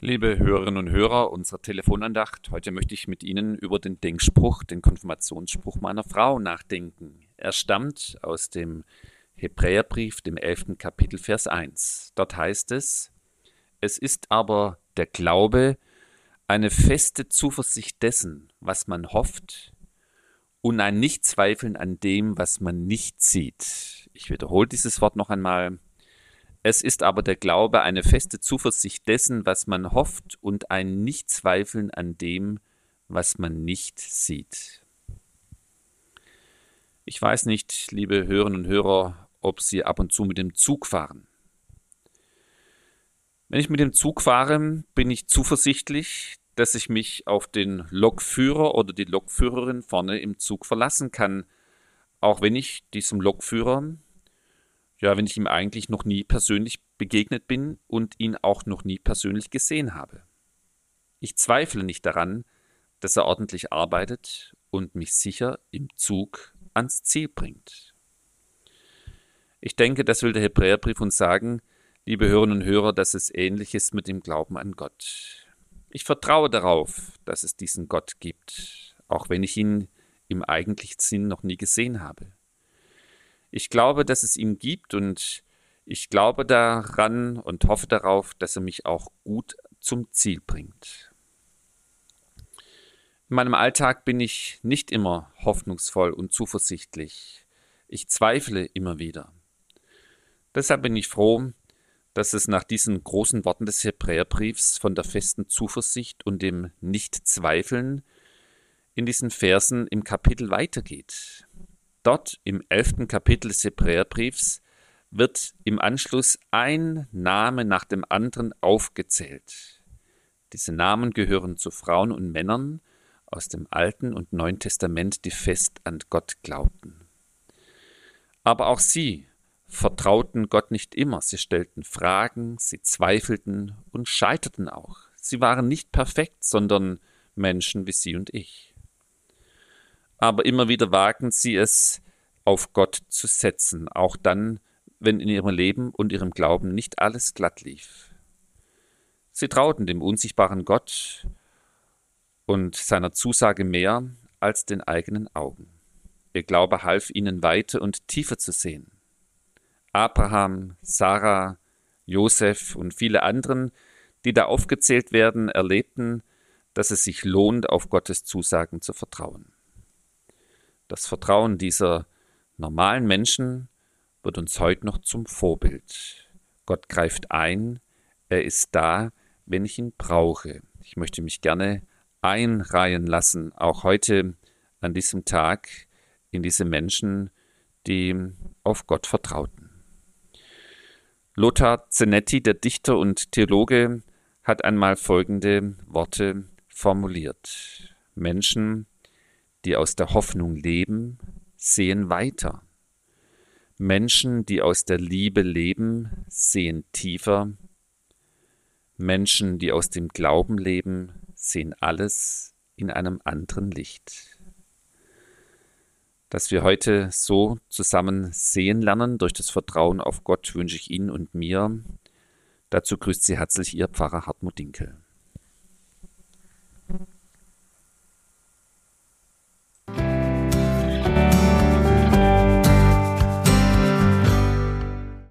Liebe Hörerinnen und Hörer unserer Telefonandacht, heute möchte ich mit Ihnen über den Denkspruch, den Konfirmationsspruch meiner Frau nachdenken. Er stammt aus dem Hebräerbrief, dem 11. Kapitel, Vers 1. Dort heißt es, es ist aber der Glaube eine feste Zuversicht dessen, was man hofft, und ein Nichtzweifeln an dem, was man nicht sieht. Ich wiederhole dieses Wort noch einmal. Es ist aber der Glaube eine feste Zuversicht dessen, was man hofft, und ein Nichtzweifeln an dem, was man nicht sieht. Ich weiß nicht, liebe Hörerinnen und Hörer, ob Sie ab und zu mit dem Zug fahren. Wenn ich mit dem Zug fahre, bin ich zuversichtlich, dass ich mich auf den Lokführer oder die Lokführerin vorne im Zug verlassen kann, auch wenn ich diesem Lokführer ja, wenn ich ihm eigentlich noch nie persönlich begegnet bin und ihn auch noch nie persönlich gesehen habe. Ich zweifle nicht daran, dass er ordentlich arbeitet und mich sicher im Zug ans Ziel bringt. Ich denke, das will der Hebräerbrief uns sagen, liebe Hörerinnen und Hörer, dass es ähnlich ist mit dem Glauben an Gott. Ich vertraue darauf, dass es diesen Gott gibt, auch wenn ich ihn im eigentlichen Sinn noch nie gesehen habe. Ich glaube, dass es ihn gibt und ich glaube daran und hoffe darauf, dass er mich auch gut zum Ziel bringt. In meinem Alltag bin ich nicht immer hoffnungsvoll und zuversichtlich. Ich zweifle immer wieder. Deshalb bin ich froh, dass es nach diesen großen Worten des Hebräerbriefs von der festen Zuversicht und dem Nichtzweifeln in diesen Versen im Kapitel weitergeht. Dort im elften Kapitel des Hebräerbriefs wird im Anschluss ein Name nach dem anderen aufgezählt. Diese Namen gehören zu Frauen und Männern aus dem Alten und Neuen Testament, die fest an Gott glaubten. Aber auch sie vertrauten Gott nicht immer, sie stellten Fragen, sie zweifelten und scheiterten auch. Sie waren nicht perfekt, sondern Menschen wie Sie und ich aber immer wieder wagen sie es, auf Gott zu setzen, auch dann, wenn in ihrem Leben und ihrem Glauben nicht alles glatt lief. Sie trauten dem unsichtbaren Gott und seiner Zusage mehr als den eigenen Augen. Ihr Glaube half ihnen weiter und tiefer zu sehen. Abraham, Sarah, Josef und viele anderen, die da aufgezählt werden, erlebten, dass es sich lohnt, auf Gottes Zusagen zu vertrauen. Das Vertrauen dieser normalen Menschen wird uns heute noch zum Vorbild. Gott greift ein, er ist da, wenn ich ihn brauche. Ich möchte mich gerne einreihen lassen, auch heute an diesem Tag, in diese Menschen, die auf Gott vertrauten. Lothar Zenetti, der Dichter und Theologe, hat einmal folgende Worte formuliert. Menschen, die aus der Hoffnung leben, sehen weiter. Menschen, die aus der Liebe leben, sehen tiefer. Menschen, die aus dem Glauben leben, sehen alles in einem anderen Licht. Dass wir heute so zusammen sehen lernen durch das Vertrauen auf Gott, wünsche ich Ihnen und mir. Dazu grüßt Sie herzlich Ihr Pfarrer Hartmut Dinkel.